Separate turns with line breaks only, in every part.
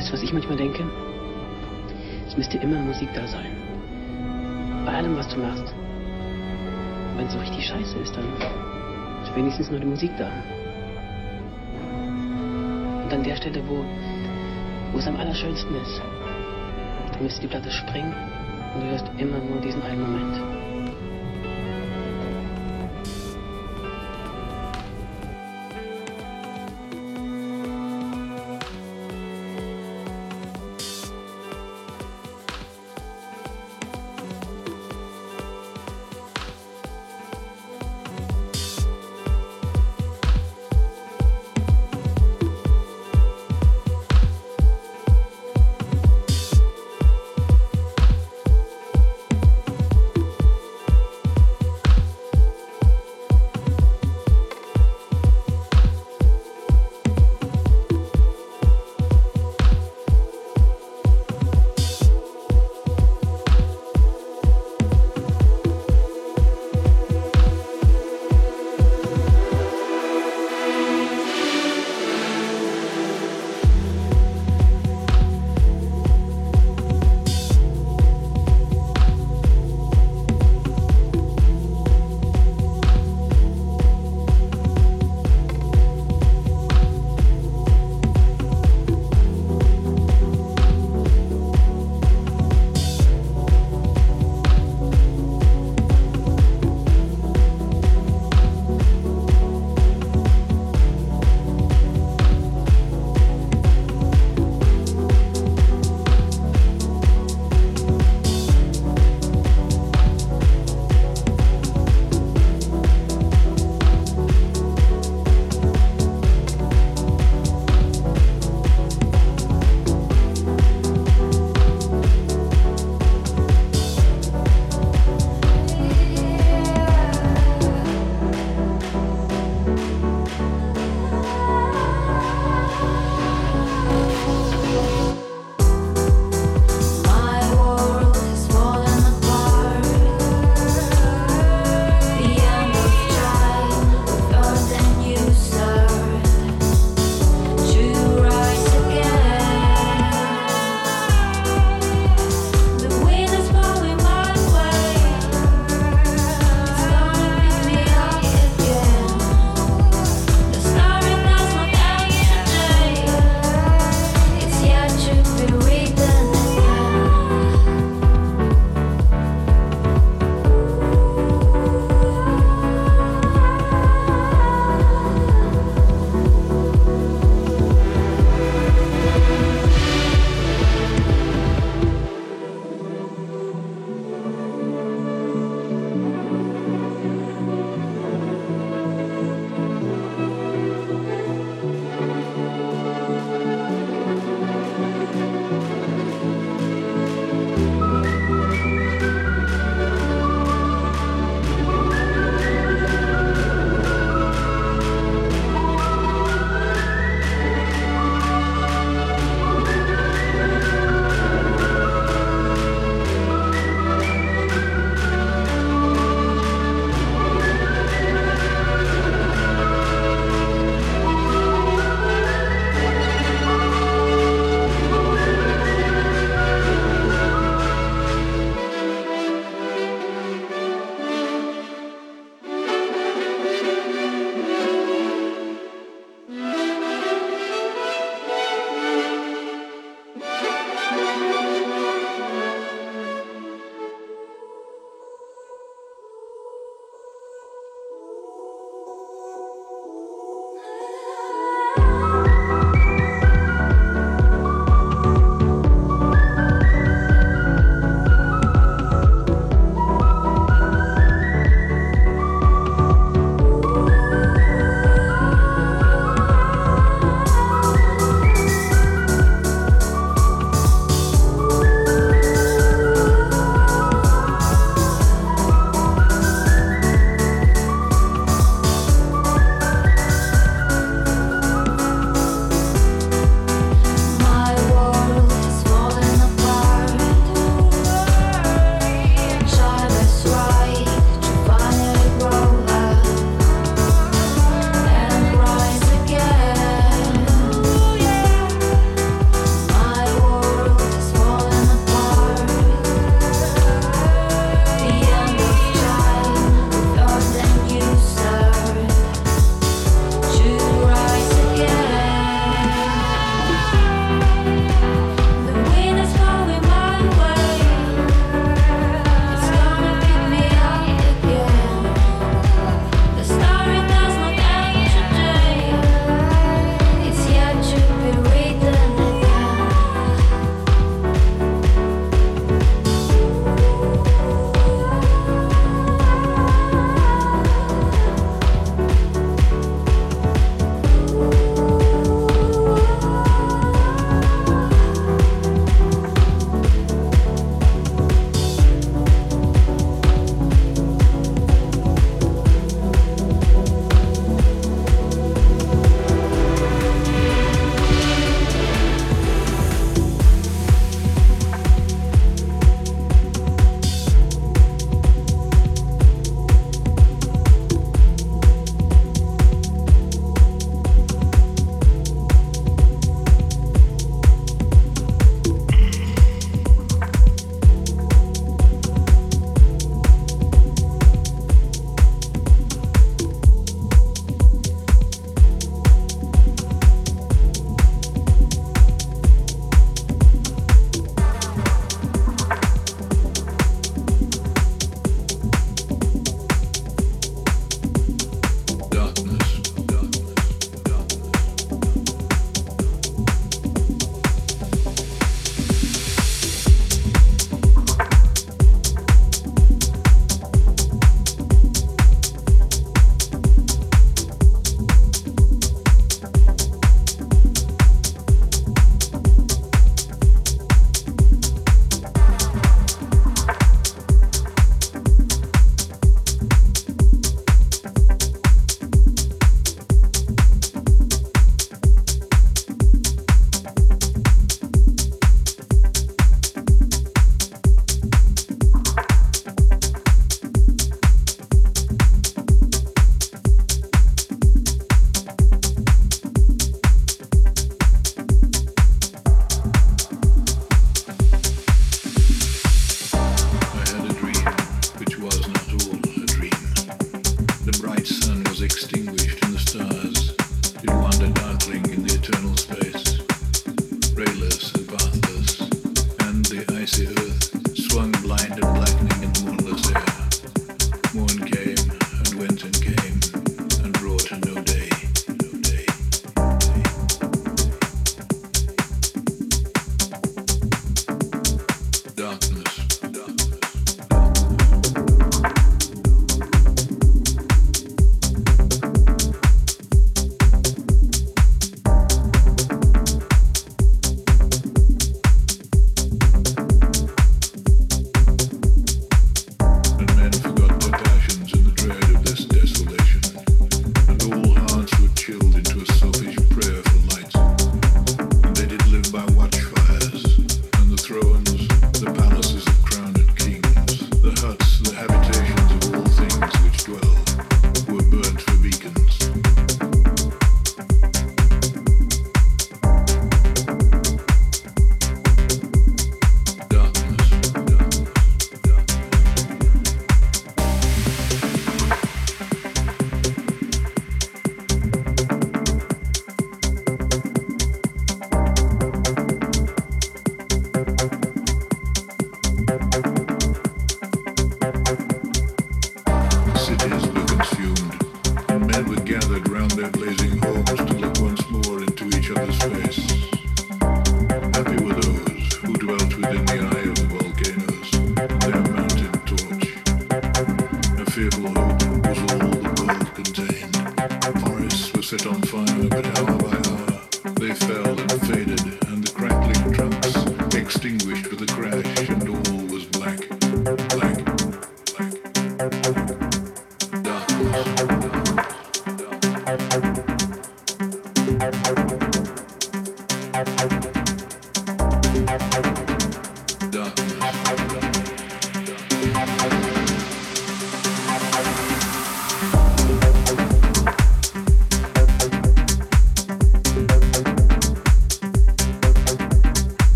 Weißt du, was ich manchmal denke? Es müsste immer Musik da sein. Bei allem, was du machst. Wenn es so richtig scheiße ist, dann ist wenigstens nur die Musik da. Und an der Stelle, wo, wo es am allerschönsten ist, dann müsste die Platte springen und du hörst immer nur diesen einen Moment.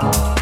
Thank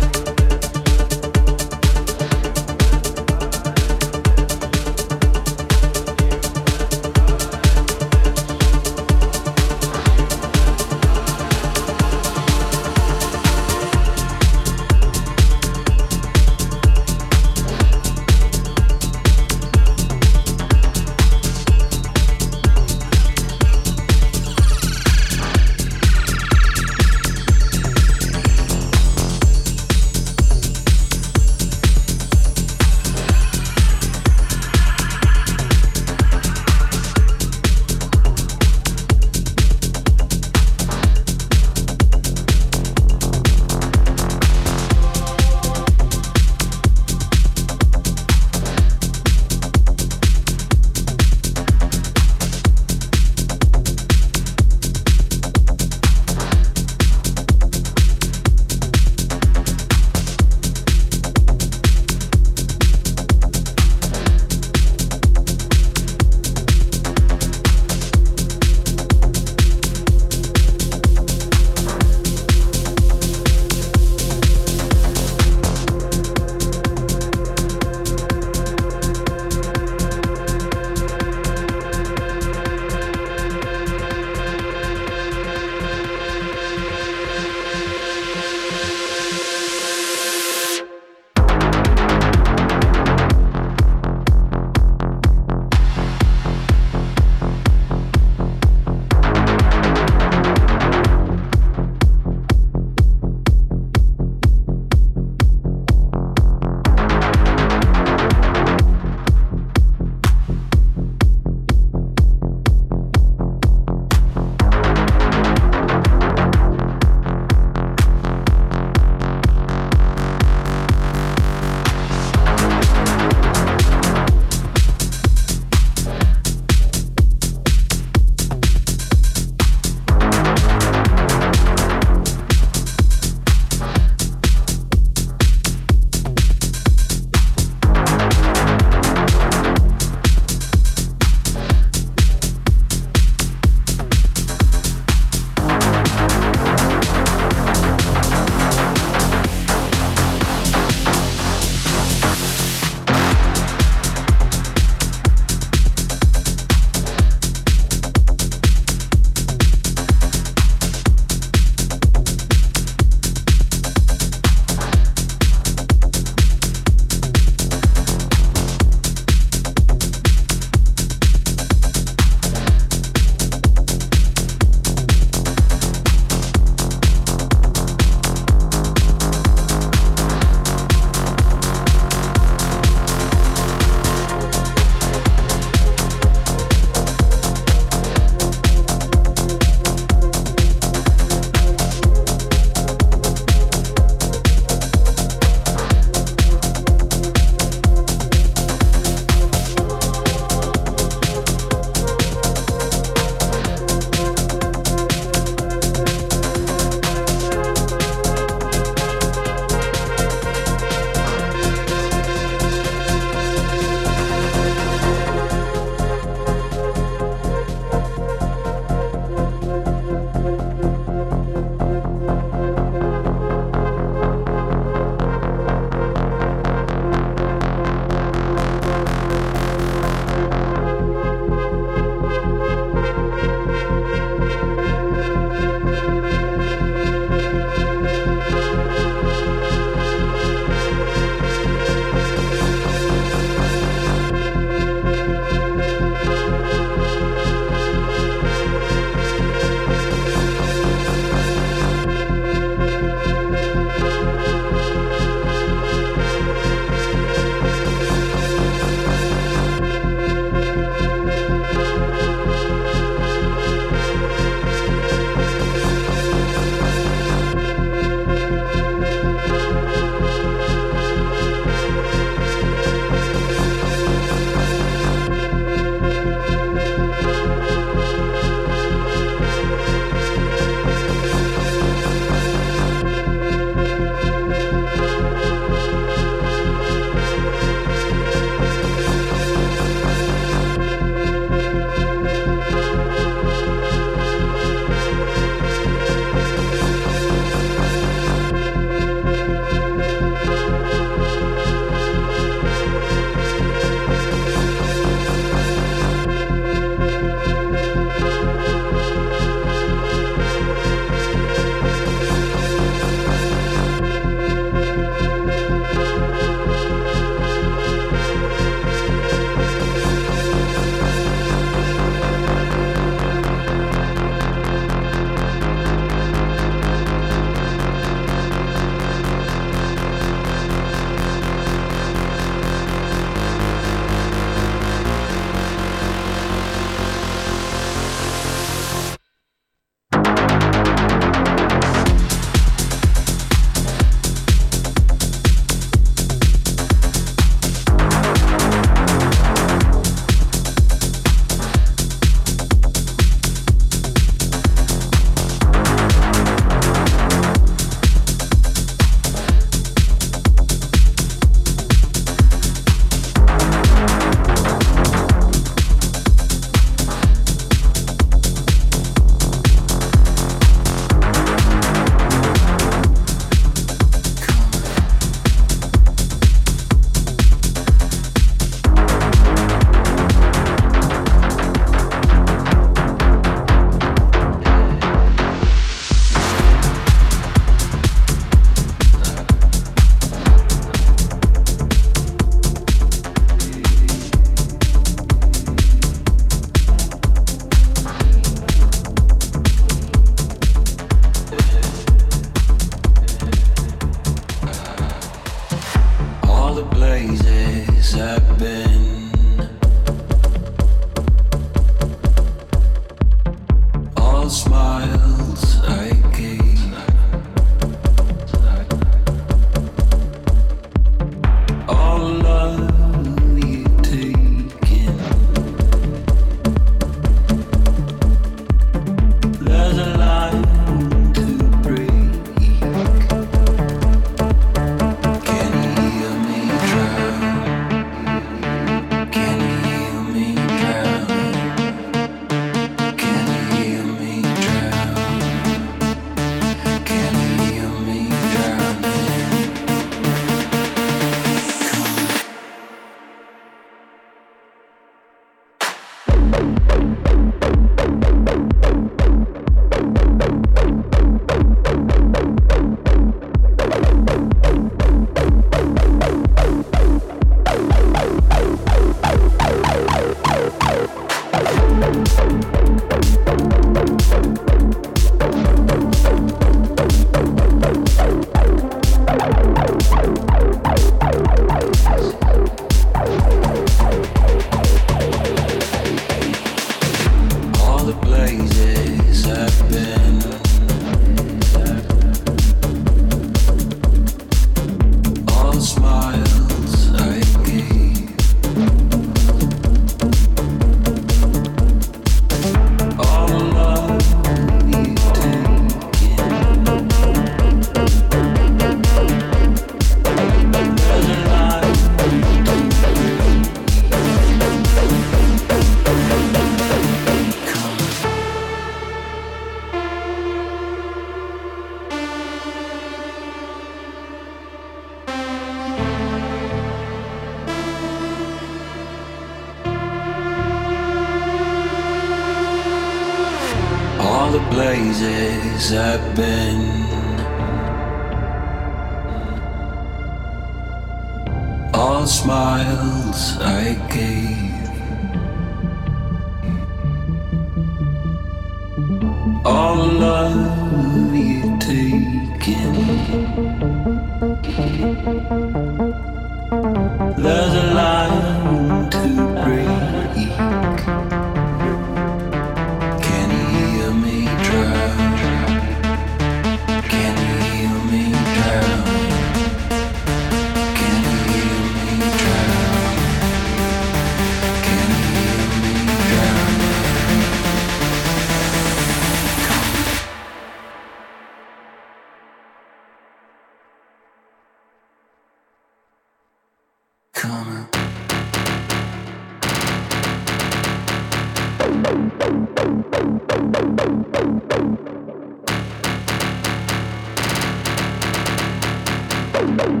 Bye.